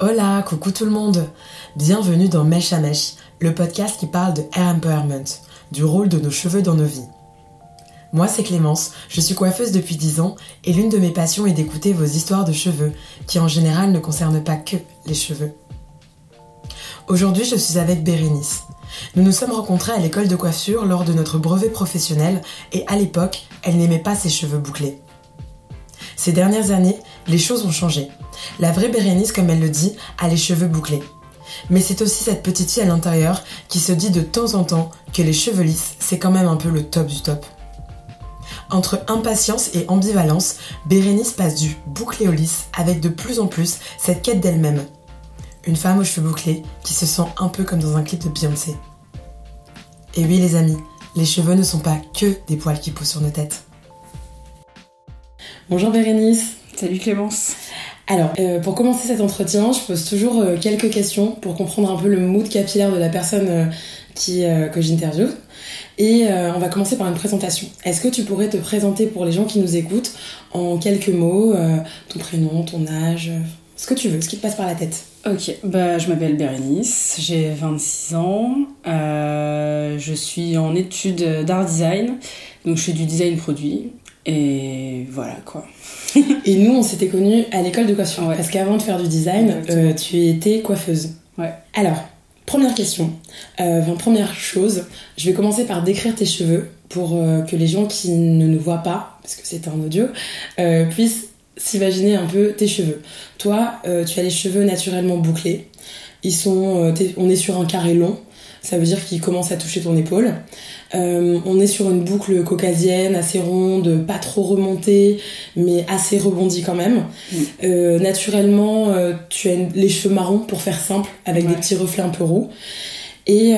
Hola, coucou tout le monde Bienvenue dans Mèche à Mèche, le podcast qui parle de hair empowerment, du rôle de nos cheveux dans nos vies. Moi c'est Clémence, je suis coiffeuse depuis 10 ans et l'une de mes passions est d'écouter vos histoires de cheveux, qui en général ne concernent pas que les cheveux. Aujourd'hui je suis avec Bérénice. Nous nous sommes rencontrés à l'école de coiffure lors de notre brevet professionnel et à l'époque, elle n'aimait pas ses cheveux bouclés. Ces dernières années, les choses ont changé. La vraie Bérénice, comme elle le dit, a les cheveux bouclés. Mais c'est aussi cette petite fille à l'intérieur qui se dit de temps en temps que les cheveux lisses, c'est quand même un peu le top du top. Entre impatience et ambivalence, Bérénice passe du bouclé au lisse avec de plus en plus cette quête d'elle-même. Une femme aux cheveux bouclés qui se sent un peu comme dans un clip de Beyoncé. Et oui les amis, les cheveux ne sont pas que des poils qui poussent sur nos têtes. Bonjour Bérénice. Salut Clémence. Alors, euh, pour commencer cet entretien, je pose toujours euh, quelques questions pour comprendre un peu le mood capillaire de la personne euh, qui, que j'interviewe. Et on va commencer par une présentation. Est-ce que tu pourrais te présenter pour les gens qui nous écoutent en quelques mots, ton prénom, ton âge, ce que tu veux, ce qui te passe par la tête? Ok, bah, je m'appelle Bérénice, j'ai 26 ans, je suis en études d'art design, donc je fais du design produit, et voilà quoi. et nous, on s'était connus à l'école de coiffure. Parce qu'avant de faire du design, euh, tu étais coiffeuse. Ouais. Alors, première question. Euh, première chose, je vais commencer par décrire tes cheveux pour euh, que les gens qui ne nous voient pas, parce que c'est un audio, puissent s'imaginer un peu tes cheveux. Toi, tu as les cheveux naturellement bouclés. Ils sont, on est sur un carré long ça veut dire qu'il commence à toucher ton épaule. Euh, on est sur une boucle caucasienne, assez ronde, pas trop remontée, mais assez rebondie quand même. Euh, naturellement, euh, tu as les cheveux marrons, pour faire simple, avec des petits reflets un peu roux. Et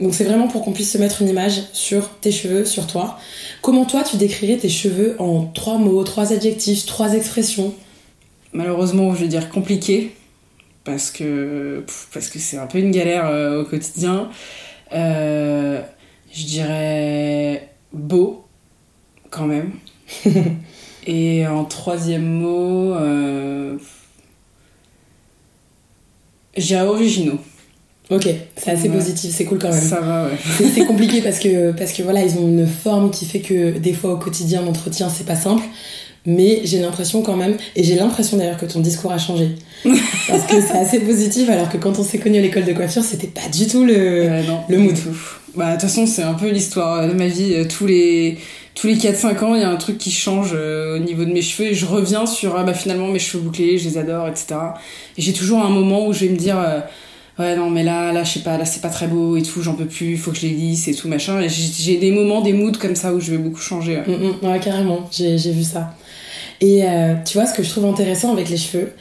donc c'est vraiment pour qu'on puisse se mettre une image sur tes cheveux, sur toi. Comment toi tu décrirais tes cheveux en trois mots, trois adjectifs, trois expressions? Malheureusement, je vais dire compliqué parce que parce que c'est un peu une galère euh, au quotidien. Euh, je dirais beau quand même. Et en troisième mot, euh, je dirais originaux. Ok, c'est assez positif, c'est cool quand même. Ça va, ouais. C'est compliqué parce que, parce que voilà, ils ont une forme qui fait que des fois au quotidien, l'entretien, c'est pas simple mais j'ai l'impression quand même, et j'ai l'impression d'ailleurs que ton discours a changé. Parce que c'est assez positif, alors que quand on s'est connu à l'école de coiffure, c'était pas du tout le, le mood. Bah, de toute façon, c'est un peu l'histoire de ma vie. Euh, tous les, tous les 4-5 ans, il y a un truc qui change euh, au niveau de mes cheveux, et je reviens sur, ah bah finalement, mes cheveux bouclés, je les adore, etc. Et j'ai toujours un moment où je vais me dire, euh, ouais, non, mais là, là, je sais pas, là, c'est pas très beau et tout, j'en peux plus, faut que je les lisse et tout, machin. Et j'ai des moments, des moods comme ça où je vais beaucoup changer. ouais mm, mm. carrément, j'ai vu ça. Et euh, tu vois, ce que je trouve intéressant avec les cheveux,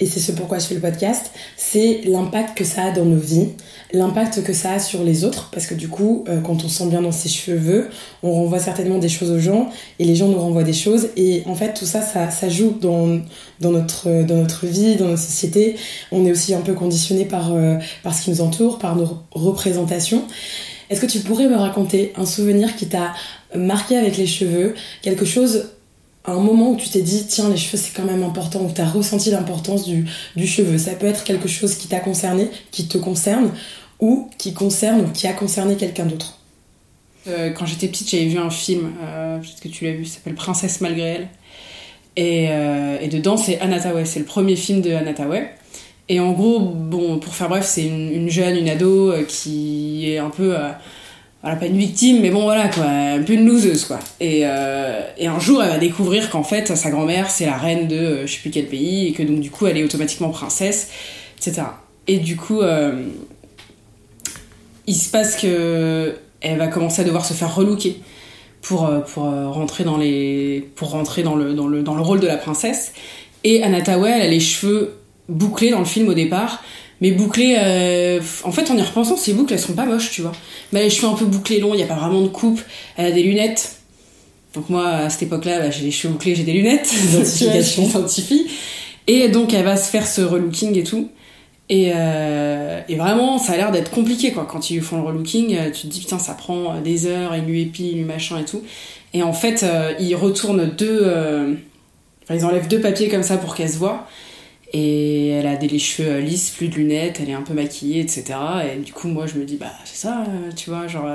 et c'est ce pourquoi je fais le podcast, c'est l'impact que ça a dans nos vies, l'impact que ça a sur les autres, parce que du coup, euh, quand on se sent bien dans ses cheveux, on renvoie certainement des choses aux gens, et les gens nous renvoient des choses, et en fait, tout ça, ça, joue dans, dans, notre, dans notre vie, dans notre société. On est aussi un peu conditionné par, euh, par ce qui nous entoure, par nos représentations. Est-ce que tu pourrais me raconter un souvenir qui t'a marqué avec les cheveux, quelque chose un moment où tu t'es dit tiens les cheveux c'est quand même important où tu as ressenti l'importance du, du, cheveu. Ça peut être quelque chose qui t'a concerné qui te concerne ou qui concerne ou qui a concerné quelqu'un d'autre. Euh, quand j'étais petite j'avais vu un film euh, peut-être que tu l'as vu s'appelle Princesse malgré elle. Et, euh, et dedans c'est Anataway c'est le premier film de Anataway et en gros bon pour faire bref c'est une, une, jeune une ado euh, qui est un peu voilà, pas une victime, mais bon, voilà, quoi, un peu une loseuse, quoi. Et, euh, et un jour, elle va découvrir qu'en fait, sa grand-mère, c'est la reine de euh, je sais plus quel pays, et que donc, du coup, elle est automatiquement princesse, etc. Et du coup, euh, il se passe que elle va commencer à devoir se faire relooker pour, euh, pour rentrer dans les pour rentrer dans le, dans le, dans le rôle de la princesse. Et Anatawe, elle a les cheveux bouclés dans le film au départ, mais bouclés euh, en fait en y repensant ces boucles elles sont pas moches tu vois. Mais les cheveux un peu bouclés longs il y a pas vraiment de coupe elle a des lunettes. Donc moi à cette époque là bah, j'ai les cheveux bouclés j'ai des lunettes. Identification. Scientifique. Et donc elle va se faire ce relooking et tout. Et, euh, et vraiment ça a l'air d'être compliqué quoi. Quand ils font le relooking euh, tu te dis putain ça prend des heures ils lui épilent lui machin et tout. Et en fait ils retournent deux enfin ils enlèvent deux papiers comme ça pour qu'elle se voit Et elle a des les cheveux lisses, plus de lunettes, elle est un peu maquillée, etc. Et du coup, moi, je me dis, bah, c'est ça, tu vois, genre,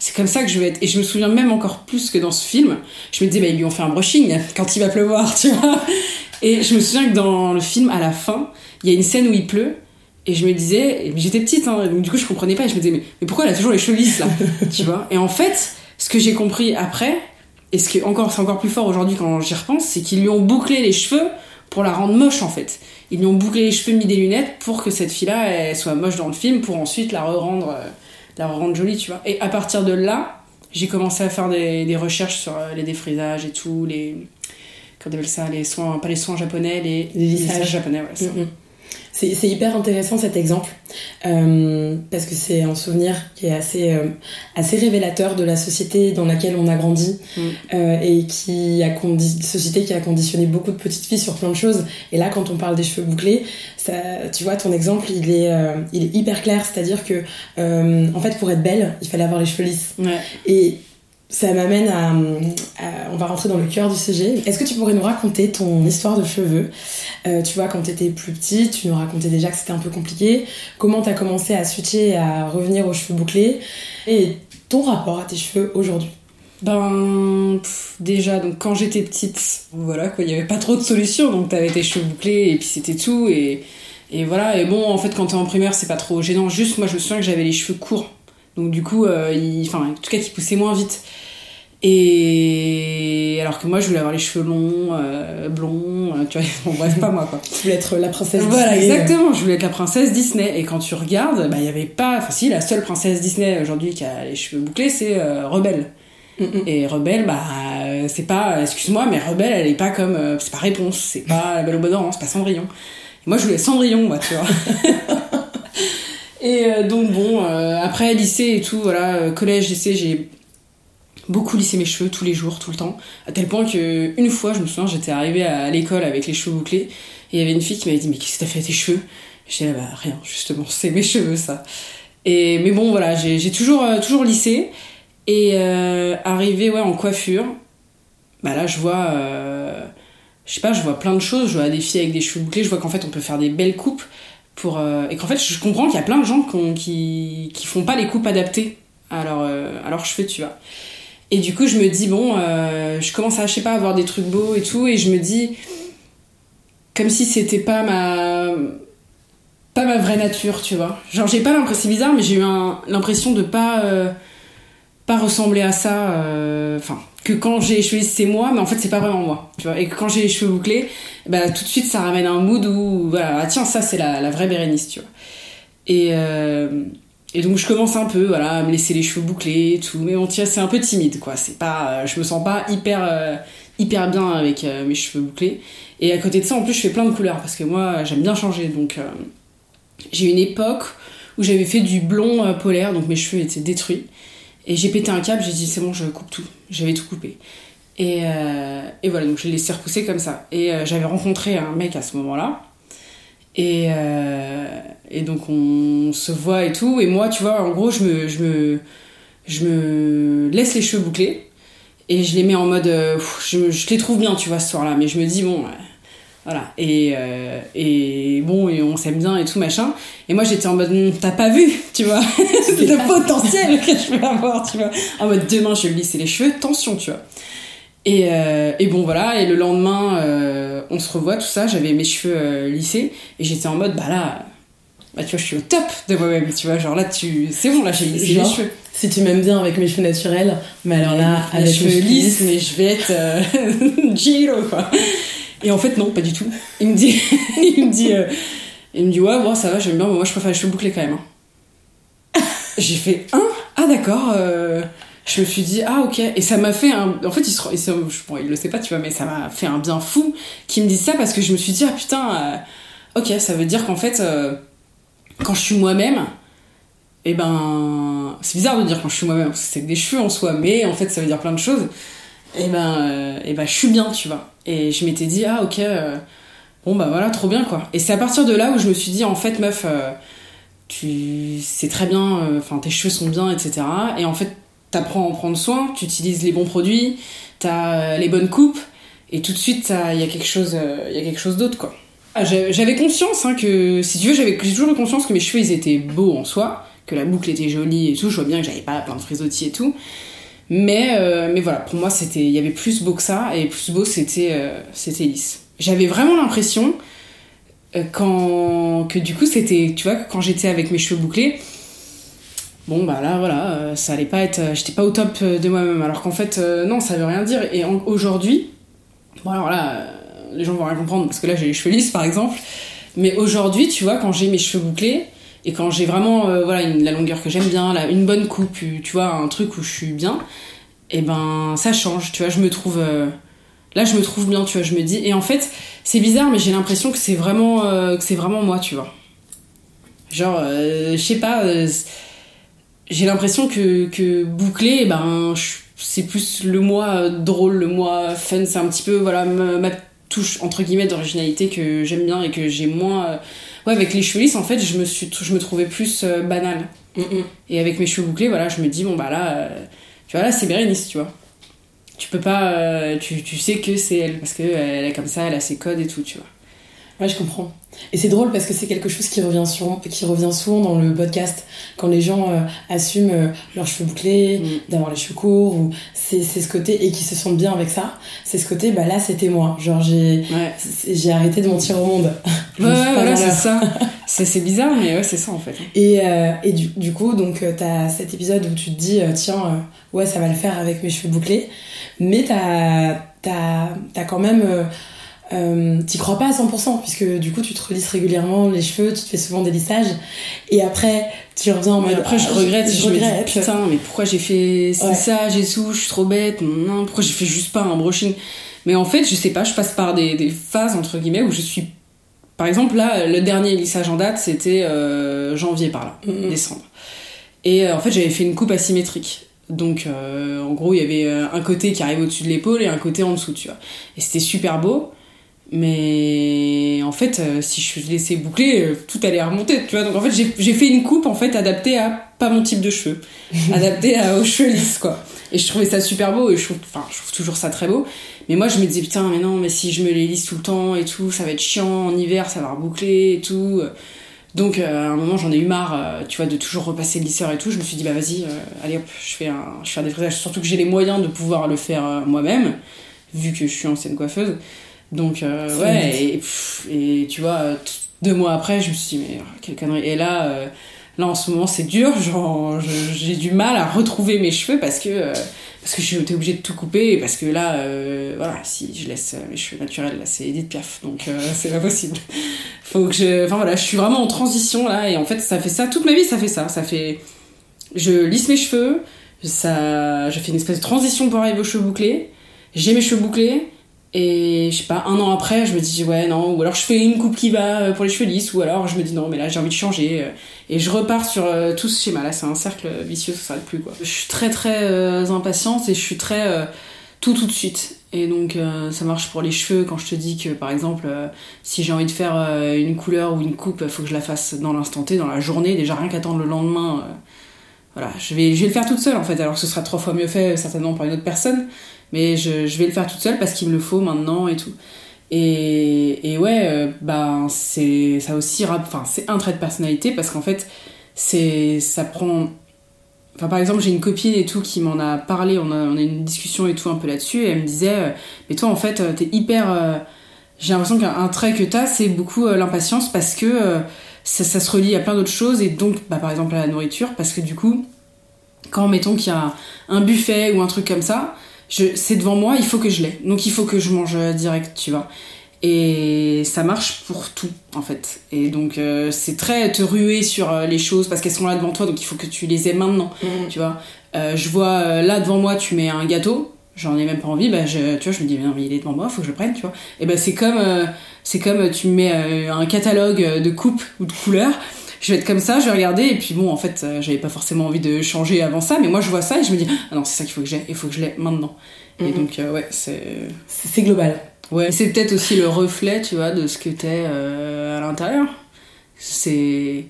c'est comme ça que je vais être. Et je me souviens même encore plus que dans ce film, je me disais, bah, ils lui ont fait un brushing quand il va pleuvoir, tu vois. Et je me souviens que dans le film, à la fin, il y a une scène où il pleut. Et je me disais, j'étais petite, hein, donc du coup je comprenais pas, et je me disais, mais, mais pourquoi elle a toujours les cheveux lisses là Tu vois Et en fait, ce que j'ai compris après, et ce qui est encore, c'est encore plus fort aujourd'hui quand j'y repense, c'est qu'ils lui ont bouclé les cheveux pour la rendre moche en fait. Ils lui ont bouclé les cheveux, mis des lunettes pour que cette fille-là, elle soit moche dans le film, pour ensuite la re-rendre, euh, la rendre jolie, tu vois. Et à partir de là, j'ai commencé à faire des, des recherches sur euh, les défrisages et tout, les. Comment on ça Les soins, pas les soins japonais, les, les lissages japonais, ouais. ça. C'est hyper intéressant cet exemple euh, parce que c'est un souvenir qui est assez, euh, assez révélateur de la société dans laquelle on a grandi Mm. euh, et qui a société qui a conditionné beaucoup de petites filles sur plein de choses. Et là, quand on parle des cheveux bouclés, ça, tu vois, ton exemple, il est, il est hyper clair. C'est-à-dire que, en fait, pour être belle, il fallait avoir les cheveux lisses. Ouais. Et ça m'amène à, On va rentrer dans le cœur du sujet. Est-ce que tu pourrais nous raconter ton histoire de cheveux? Euh, Tu vois, quand tu étais plus petite, tu nous racontais déjà que c'était un peu compliqué. Comment tu as commencé à switcher, à revenir aux cheveux bouclés? Et ton rapport à tes cheveux aujourd'hui? Ben, déjà, donc quand j'étais petite, voilà quoi, il n'y avait pas trop de solutions, donc t'avais tes cheveux bouclés et puis c'était tout, et, et voilà, et bon, en fait, quand t'es en primaire, c'est pas trop gênant, juste moi je me souviens que j'avais les cheveux courts, donc du coup, euh, enfin, en tout cas, qui poussaient moins vite. Et alors que moi, je voulais avoir les cheveux longs, euh, blonds, euh, tu vois, bon, bref, pas moi quoi. Tu voulais être la princesse Voilà, Disney. exactement. Je voulais être la princesse Disney. Et quand tu regardes, bah, il y avait pas. Enfin, si, la seule princesse Disney aujourd'hui qui a les cheveux bouclés, c'est euh, Rebelle. Mm. Et Rebelle, bah, c'est pas. Excuse-moi, mais Rebelle, elle est pas comme. c'est pas Réponse, c'est pas La Belle au Bois dormant, c'est pas Cendrillon. Et moi, je voulais Cendrillon, moi, tu vois. et euh, donc, bon, euh, après, lycée et tout, voilà, euh, collège, lycée, j'ai beaucoup lissé mes cheveux tous les jours, tout le temps. À tel point que une fois, je me souviens, j'étais arrivée à l'école avec les cheveux bouclés. Et il y avait une fille qui m'avait dit Mais qu'est-ce que t'as fait à tes cheveux? J'étais là, bah rien, justement, c'est mes cheveux, ça. Et, mais bon, voilà, j'ai j'ai toujours, toujours lissé. Et euh, arrivé ouais, en coiffure, bah là, je vois. je sais pas, je vois plein de choses. Je vois des filles avec des cheveux bouclés. Je vois qu'en fait, on peut faire des belles coupes. Euh, et qu'en fait, je comprends qu'il y a plein de gens qui, qui, font pas les coupes adaptées à, leur, euh, cheveux, tu vois. Et du coup, je me dis, bon, euh, je commence à, je sais pas, avoir des trucs beaux et tout. Et je me dis, comme si c'était pas ma pas ma vraie nature tu vois genre j'ai pas l'impression c'est bizarre mais j'ai eu l'impression de pas euh, pas ressembler à ça enfin que quand j'ai les cheveux c'est moi mais en fait c'est pas vraiment moi et que quand j'ai les cheveux bouclés bah tout de suite ça ramène un mood où voilà ah, tiens ça c'est la, vraie Bérénice tu vois. Et euh, et donc je commence un peu voilà à me laisser les cheveux bouclés et tout. Mais bon tiens c'est un peu timide quoi. C'est pas euh, je me sens pas hyper euh, hyper bien avec mes cheveux bouclés. Et à côté de ça, en plus, je fais plein de couleurs parce que moi, j'aime bien changer. Donc, j'ai une époque où j'avais fait du blond polaire, donc mes cheveux étaient détruits. Et j'ai pété un câble, j'ai dit c'est bon, je coupe tout. J'avais tout coupé. Et, euh, et voilà, donc je l'ai laissé repousser comme ça. Et euh, j'avais rencontré un mec à ce moment-là. Et, euh, et donc on se voit et tout. Et moi, tu vois, en gros, je me, je me, je me laisse les cheveux bouclés. Et je les mets en mode. je, je les trouve bien, tu vois, ce soir-là. Mais je me dis, bon, voilà. Et, euh, et bon, et on s'aime bien et tout, machin. Et moi, j'étais en mode, Hum, t'as pas vu, tu vois, le potentiel que je peux avoir, tu vois. En mode, demain, je vais me lisser les cheveux, tension, tu vois. Et, euh, et bon, voilà. Et le lendemain, euh, on se revoit, tout ça. J'avais mes cheveux lissés. Et j'étais en mode, bah là. Bah, tu vois, je suis au top de moi-même, tu vois. Genre là, tu. C'est bon, là, j'ai lissé les cheveux. Si tu m'aimes bien avec mes cheveux naturels, mais alors là, avec cheveux mes lisses, mais je vais être euh, Giro, quoi. Et en fait, non, pas du tout. Il me dit, il me dit, euh, il me dit, ouais, bon, ça va, j'aime bien, mais moi, je préfère les cheveux bouclés quand même. hein. J'ai fait, hein? Ah, d'accord. euh, je me suis dit, ah, ok. Et ça m'a fait un. En fait, il, se... il, se- bon, il le sait pas, tu vois, mais ça m'a fait un bien fou qu'il me dise ça parce que je me suis dit, ah, putain, euh, ok, ça veut dire qu'en fait, quand je suis moi-même, et ben. C'est bizarre de dire quand je suis moi-même, parce que c'est des cheveux en soi, mais en fait, ça veut dire plein de choses. Et ben, euh, et ben je suis bien, tu vois. Et je m'étais dit, ah, ok, euh, bon, bah voilà, trop bien, quoi. Et c'est à partir de là où je me suis dit, en fait, meuf, euh, tu c'est très bien, enfin, tes cheveux sont bien, etc. Et en fait, t'apprends à en prendre soin, tu utilises les bons produits, t'as les bonnes coupes, et tout de suite, il y a quelque chose, il y a quelque chose d'autre, quoi. ah, j'avais conscience hein, que, si tu veux, j'avais toujours eu conscience que mes cheveux ils étaient beaux en soi, que la boucle était jolie et tout. Je vois bien que j'avais pas plein de frisottis et tout. Mais, euh, mais voilà, pour moi, c'était, il y avait plus beau que ça, et plus beau, c'était, euh, c'était lisse. J'avais vraiment l'impression euh, quand, que du coup, c'était, tu vois, quand j'étais avec mes cheveux bouclés, bon bah là voilà ça allait pas être j'étais pas au top de moi-même. Alors qu'en fait non ça veut rien dire. Et aujourd'hui bon alors là les gens vont rien comprendre parce que là j'ai les cheveux lisses par exemple. Mais aujourd'hui tu vois quand j'ai mes cheveux bouclés et quand j'ai vraiment euh, voilà la longueur que j'aime bien, une bonne coupe, tu vois, un truc où je suis bien, et eh ben ça change, tu vois, je me trouve euh, là je me trouve bien, tu vois, je me dis et en fait, c'est bizarre mais j'ai l'impression que c'est vraiment euh, vraiment moi, tu vois. Genre je sais pas j'ai l'impression que que boucler eh ben c'est plus le moi drôle, le moi fun, c'est un petit peu voilà ma touche entre guillemets d'originalité que j'aime bien et que j'ai moins ouais, avec les cheveux lisses, en fait, je me, suis, je me trouvais plus euh, banale. Mm, mm. Et avec mes cheveux bouclés, voilà, je me dis, bon, bah là, euh, tu vois, là, c'est Bérénice, tu vois. Tu peux pas. Euh, tu, tu, sais que c'est elle, parce qu'elle est comme ça, elle a ses codes et tout, tu vois. Ouais, je comprends. Et c'est drôle parce que c'est quelque chose qui revient, souvent, qui revient souvent dans le podcast, quand les gens euh, assument euh, leurs cheveux bouclés, mm. d'avoir les cheveux courts, ou c'est ce côté, et qui se sentent bien avec ça, c'est ce côté, bah là c'était moi. Genre j'ai j'ai arrêté de mentir au monde. Ouais, ouais voilà, c'est ça. c'est bizarre, mais ouais, c'est ça en fait. Et, euh, et du, du, coup, donc t'as cet épisode où tu te dis, tiens, ouais, ça va le faire avec mes cheveux bouclés, mais t'as as, quand même euh, t'y crois pas à 100% puisque du coup tu te relisses régulièrement les cheveux, tu te fais souvent des lissages. Et après tu reviens en mode après je ah, regrette, je, regrette. putain mais pourquoi j'ai fait ça, j'ai sous, je suis trop bête, non pourquoi j'ai fait juste pas un brushing. Mais en fait je sais pas, je passe par des, des phases entre guillemets où je suis par exemple là le dernier lissage en date c'était euh, janvier par là, mm-hmm. décembre. Et euh, en fait j'avais fait une coupe asymétrique. Donc euh, en gros il y avait un côté qui arrive au-dessus de l'épaule et un côté en dessous tu vois. Et c'était super beau mais en fait, euh, si je laissais boucler, euh, tout allait remonter, tu vois. Donc en fait, j'ai fait une coupe en fait adaptée à pas mon type de cheveux, adaptée aux cheveux lisses, quoi. Et je trouvais ça super beau et je trouve, enfin, je trouve toujours ça très beau. Mais moi, je me disais putain, mais non, mais si je me les lisse tout le temps et tout, ça va être chiant en hiver, ça va reboucler et tout. Donc euh, à un moment, j'en ai eu marre, tu vois, de toujours repasser le lisseur et tout. Je me suis dit bah vas-vas-y, allez hop, je fais un, je fais un défrisage. Surtout que j'ai les moyens de pouvoir le faire moi-même, vu que je suis ancienne coiffeuse. Donc, euh, ouais, et, et, tu vois, deux mois après, je me suis dit, mais quelle connerie. Et là, euh, là en ce moment, c'est dur, genre, j'ai du mal à retrouver mes cheveux parce que, euh, parce que j'étais obligée de tout couper et parce que là, voilà, si je laisse mes cheveux naturels, là, c'est Edith Piaf, donc c'est pas possible. Faut que je. Enfin voilà, je suis vraiment en transition là, et en fait, ça fait ça, toute ma vie, ça fait ça. Ça fait. Je lisse mes cheveux, ça, je fais une espèce de transition pour arriver aux cheveux bouclés, j'ai mes cheveux bouclés et je sais pas, un an après, je me dis ouais, non, ou alors je fais une coupe qui va euh, pour les cheveux lisses, ou alors je me dis non, mais là j'ai envie de changer. Euh, et je repars sur euh, tout ce schéma. Là, c'est un cercle vicieux, ça s'arrête plus quoi. Je suis très très impatiente et je suis très tout tout de suite. Et donc ça marche pour les cheveux quand je te dis que par exemple, si j'ai envie de faire une couleur ou une coupe, faut que je la fasse dans l'instant T, dans la journée, déjà rien qu'attendre le lendemain. voilà, je vais, je vais le faire toute seule en fait, alors que ce sera trois fois mieux fait certainement par une autre personne mais je, je, vais le faire toute seule parce qu'il me le faut maintenant et tout. Et, et ouais, euh, bah, c'est ça aussi, enfin, c'est un trait de personnalité parce qu'en fait, c'est ça prend. Enfin, par exemple, j'ai une copine et tout qui m'en a parlé, on a, on a une discussion et tout un peu là-dessus, et elle me disait, euh, mais toi en fait, euh, t'es hyper. j'ai l'impression qu'un trait que t'as, c'est beaucoup l'impatience parce que ça, ça, se relie à plein d'autres choses, et donc, bah, par exemple, à la nourriture, parce que du coup, quand mettons qu'il y a un buffet ou un truc comme ça, c'est devant moi, il faut que je l'ai. Donc il faut que je mange direct, tu vois. Et ça marche pour tout, en fait. Et donc euh, c'est très te ruer sur euh, les choses parce qu'elles sont là devant toi, donc il faut que tu les aies maintenant, mhm. tu vois. Euh, je vois là devant moi, tu mets un gâteau, j'en ai même pas envie, bah je, tu vois, je me dis, mais non, mais il est devant moi, faut que je le prenne, tu vois. Et ben c'est comme, c'est comme tu mets un catalogue de coupes ou de couleurs je vais être comme ça, je vais regarder, et puis bon, en fait, euh, j'avais pas forcément envie de changer avant ça, mais moi je vois ça et je me dis, ah non, c'est ça qu'il faut que j'ai, il faut que je l'ai maintenant. Et mhm. donc, euh, ouais, c'est. C'est global. Ouais, c'est peut-être aussi le reflet, tu vois, de ce que t'es euh, à l'intérieur. C'est.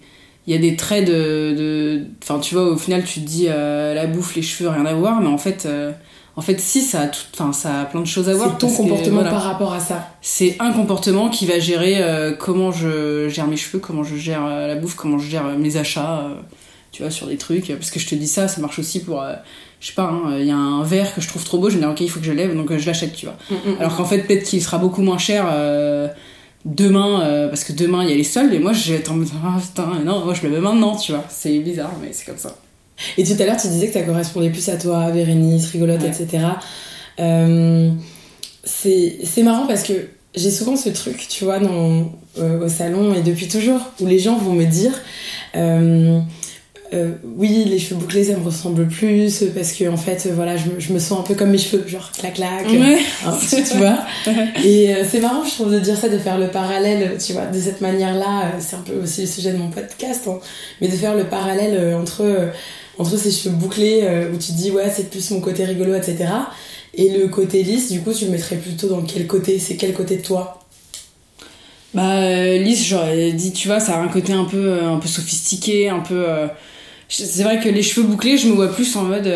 Il y a des traits de. Enfin, tu vois, au final, tu te dis la bouffe, les cheveux, rien à voir, mais en fait, En fait, si, ça a, tout, enfin, ça a plein de choses à voir. C'est ton que, comportement voilà, par rapport à ça. C'est un comportement qui va gérer euh, comment je gère mes cheveux, comment je gère euh, la bouffe, comment je gère euh, mes achats, tu vois, sur des trucs. Parce que je te dis ça, ça marche aussi pour, je sais pas, hein, il y a un verre que je trouve trop beau, je me dis, ok, il faut que je lève, donc je l'achète, tu vois. Alors qu'en fait, peut-être qu'il sera beaucoup moins cher demain, euh, parce que demain il y a les soldes, et moi être en ah putain, non, moi je le veux maintenant, tu vois. C'est bizarre, mais c'est comme ça. Et tout à l'heure, tu disais que ça correspondait plus à toi, Bérénice, rigolote, Ouais. etc. Euh, c'est c'est marrant parce que j'ai souvent ce truc, tu vois, dans, euh, au salon et depuis toujours, où les gens vont me dire euh, oui, les cheveux bouclés, ça me ressemble plus parce que en fait, voilà, je me, je me sens un peu comme mes cheveux, genre clac clac. Ouais. hein, tu, tu vois Et c'est marrant, je trouve, de dire ça, de faire le parallèle, tu vois, de cette manière-là. c'est un peu aussi le sujet de mon podcast, hein, mais de faire le parallèle entre, entre ces cheveux bouclés, euh, où tu te dis, ouais, c'est plus mon côté rigolo, etc. Et le côté lisse, du coup, tu le mettrais plutôt dans quel côté? C'est quel côté de toi? Bah, euh, lisse, j'aurais dit, tu vois, ça a un côté un peu, euh, un peu sophistiqué, un peu. C'est vrai que les cheveux bouclés, je me vois plus en mode.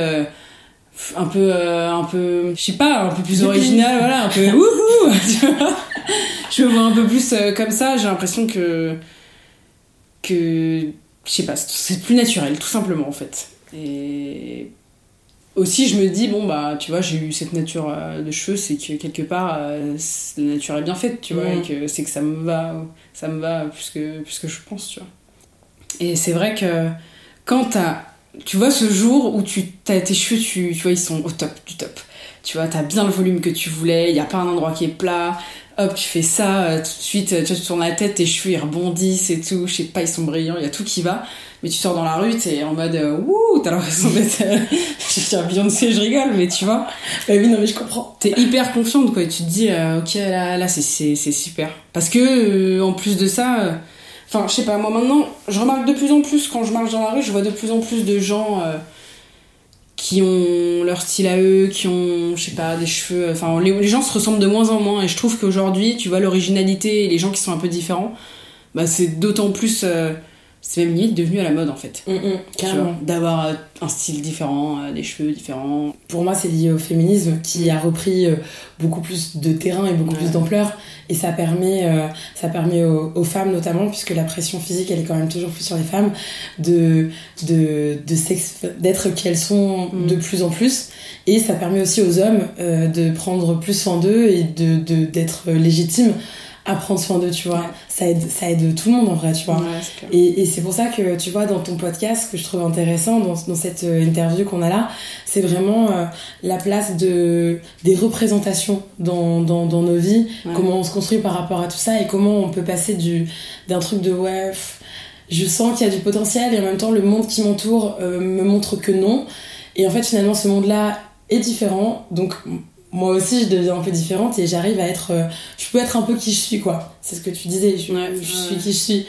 un peu. un peu. Je sais pas, un peu plus original, voilà, un peu. Wouhou tu vois Je me vois un peu plus comme ça, j'ai l'impression que. que. Je sais pas, c'est plus naturel, tout simplement, en fait. Et. Aussi, je me dis, bon, bah, tu vois, j'ai eu cette nature euh, de cheveux, c'est que quelque part, euh, la nature est bien faite, tu vois, et que c'est que ça me va, ça me va plus que, plus que je pense, tu vois. Et c'est vrai que quand t'as, tu vois, ce jour où tu as tes cheveux, tu, tu vois, ils sont au top du top. Tu vois, t'as bien le volume que tu voulais, il y a pas un endroit qui est plat. Hop, tu fais ça, euh, tout de suite, euh, tu vois, tu tournes la tête, tes cheveux ils rebondissent et tout, je sais pas, ils sont brillants, il y a tout qui va. Mais tu sors dans la rue, t'es en mode euh, wouh, t'as l'impression d'être. je dis Beyoncé, je rigole, mais tu vois, Bah oui, non, mais je comprends. t'es hyper confiante quoi. Et tu te dis, euh, ok, là, là c'est, super. Parce que, en plus de ça, enfin, je sais pas, moi maintenant, je remarque de plus en plus quand je marche dans la rue, je vois de plus en plus de gens qui ont leur style à eux, qui ont, je sais pas, des cheveux. Enfin, les, les gens se ressemblent de moins en moins. Et je trouve qu'aujourd'hui, tu vois, l'originalité et les gens qui sont un peu différents, bah, c'est d'autant plus. euh, c'est même limite devenu à la mode en fait. Carrément. D'avoir euh, un style différent, euh, des cheveux différents. Pour moi, c'est lié au féminisme qui a repris euh, beaucoup plus de terrain et beaucoup Ouais. plus d'ampleur. Et ça permet, ça permet aux, aux femmes notamment, puisque la pression physique, elle est quand même toujours plus sur les femmes, de, de, d'être qui elles sont Mm. de plus en plus. Et ça permet aussi aux hommes de prendre plus soin d'eux et de, de, d'être légitimes à prendre soin d'eux, tu vois. Ouais. Ça, aide, ça aide tout le monde en vrai, tu vois. Ouais. Et, et c'est pour ça que, tu vois, dans ton podcast, ce que je trouve intéressant dans, dans cette euh, interview qu'on a là, c'est vraiment euh, la place de, des représentations dans, dans, dans nos vies, Ouais. comment on se construit par rapport à tout ça et comment on peut passer du, d'un truc de ouais, je sens qu'il y a du potentiel et en même temps le monde qui m'entoure euh, me montre que non. Et en fait, finalement, ce monde-là est différent. Donc, moi aussi, je deviens un peu différente et j'arrive à être. euh, je peux être un peu qui je suis, quoi. C'est ce que tu disais. Je, Ouais, je ouais. suis qui je suis.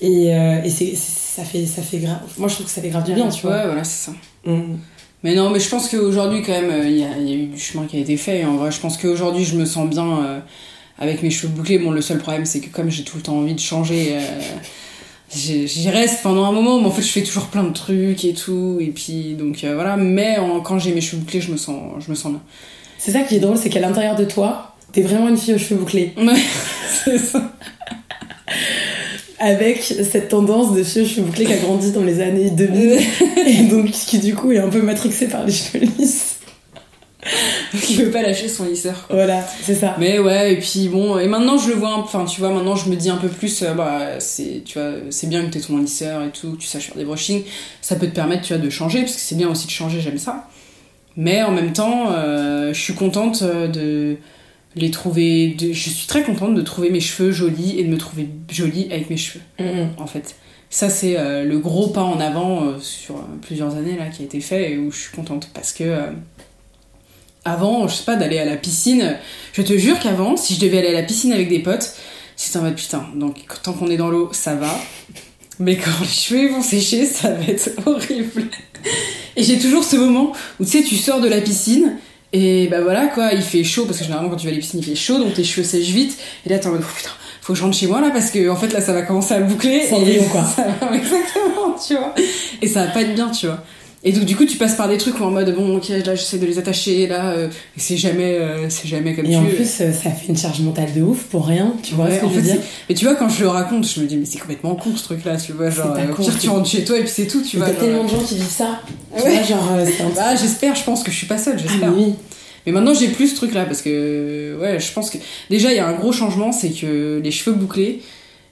Et, euh, et c'est, ça, fait, ça fait grave. Moi, je trouve que ça fait grave du bien, tu vois. Ouais, voilà, c'est ça. Mm. Mais non, mais je pense qu'aujourd'hui, quand même, euh, il y, a, il y a eu du chemin qui a été fait. Et en vrai, je pense qu'aujourd'hui, je me sens bien euh, avec mes cheveux bouclés. Bon, le seul problème, c'est que comme j'ai tout le temps envie de changer, euh, j'y reste pendant un moment. Mais en fait, je fais toujours plein de trucs et tout. Et puis, donc voilà. Mais en- quand j'ai mes cheveux bouclés, je me sens, je me sens bien. C'est ça qui est drôle, c'est qu'à l'intérieur de toi, t'es vraiment une fille aux cheveux bouclés. Ouais, c'est ça. Avec cette tendance de cheveux cheveux bouclés qui a grandi dans les années 2000. et donc, qui du coup est un peu matrixée par les cheveux lisses. Qui veut pas lâcher son lisseur. Voilà, c'est ça. Mais ouais, et puis bon, et maintenant je le vois, enfin tu vois, maintenant je me dis un peu plus, euh, bah c'est, tu vois, c'est bien que t'aies ton lisseur et tout, que tu saches faire des brushings, ça peut te permettre, tu vois, de changer, parce que c'est bien aussi de changer, j'aime ça. Mais en même temps, euh, je suis contente euh, de les trouver, de, je suis très contente de trouver mes cheveux jolis et de me trouver jolie avec mes cheveux, Mm, en fait. Ça c'est euh, le gros pas en avant euh, sur plusieurs années là qui a été fait et où je suis contente, parce que... avant, je sais pas, d'aller à la piscine. Je te jure qu'avant, si je devais aller à la piscine avec des potes, c'était en mode putain, donc tant qu'on est dans l'eau, ça va. Mais quand les cheveux vont sécher, ça va être horrible. Et j'ai toujours ce moment où tu sais, tu sors de la piscine et bah voilà quoi, il fait chaud parce que généralement quand tu vas à la piscine il fait chaud donc tes cheveux sèchent vite. Et là t'es en mode oh, putain, faut que je rentre chez moi là parce que en fait là ça va commencer à boucler. Cendrillon, et quoi. ça va- exactement, tu vois. Et ça va pas être bien, tu vois. Et donc du coup tu passes par des trucs où en mode bon ok là j'essaie de les attacher là euh, c'est jamais euh, c'est jamais comme et tu en veux. plus euh, ça fait une charge mentale de ouf pour rien tu vois Ouais, ce que en je veux dire mais tu vois quand je le raconte je me dis mais c'est complètement con ce truc là tu vois genre euh, au pire tu rentres chez toi et puis c'est tout tu vois t'as tellement de gens qui vivent ça Ouais. genre euh, bah j'espère je pense que je suis pas seule Ah, j'espère mais oui. Mais maintenant j'ai plus ce truc là parce que ouais je pense que déjà il y a un gros changement c'est que les cheveux bouclés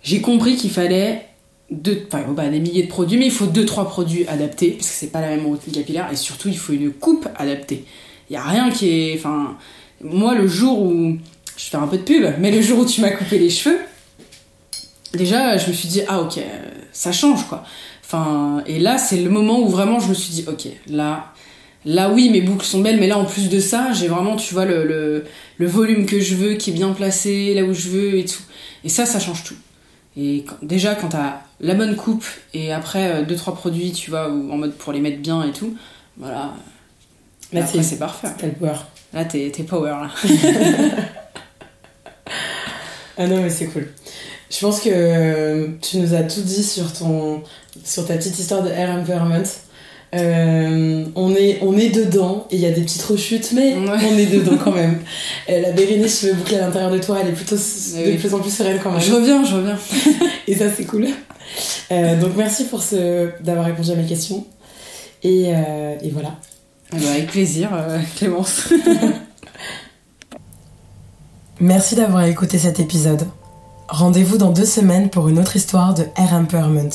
j'ai compris qu'il fallait deux, enfin bah, des milliers de produits mais il faut deux trois produits adaptés parce que c'est pas la même routine capillaire et surtout il faut une coupe adaptée. Il y a rien qui est enfin moi le jour où je fais un peu de pub mais le jour où tu m'as coupé les cheveux déjà je me suis dit ah ok ça change quoi. Enfin et là c'est le moment où vraiment je me suis dit ok là Là, oui, mes boucles sont belles, mais là, en plus de ça, j'ai vraiment, tu vois, le, le, le volume que je veux, qui est bien placé, là où je veux et tout. Et ça, ça change tout. Et quand- déjà, quand t'as la bonne coupe et après euh, deux trois produits, tu vois, ou en mode pour les mettre bien et tout, voilà. Là, c'est- parfait. t'as le power Là, t'es t'es power, là. ah non mais c'est cool je pense que euh, tu nous as tout dit sur ton sur ta petite histoire de hair empowerment Euh, on est on est dedans et il y a des petites rechutes mais Ouais. on est dedans quand même Euh, la Bérénice cheveux bouclés à l'intérieur de toi elle est plutôt de oui. plus en plus sereine quand même Je reviens, je reviens. Et ça, c'est cool. Euh, donc, merci pour ce... d'avoir répondu à mes questions. Et, euh, et voilà. Eh ben, avec plaisir, Clémence. Merci d'avoir écouté cet épisode. Rendez-vous dans deux semaines pour une autre histoire de Air Empowerment.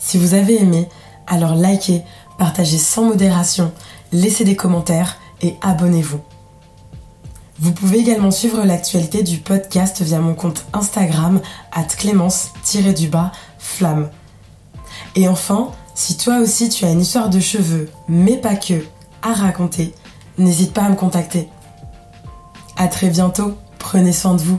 Si vous avez aimé, alors likez, partagez sans modération, laissez des commentaires et abonnez-vous. Vous pouvez également suivre l'actualité du podcast via mon compte Instagram at clémence-du-bas flamme. Et enfin, si toi aussi tu as une histoire de cheveux, mais pas que, à raconter, n'hésite pas à me contacter. À très bientôt, prenez soin de vous.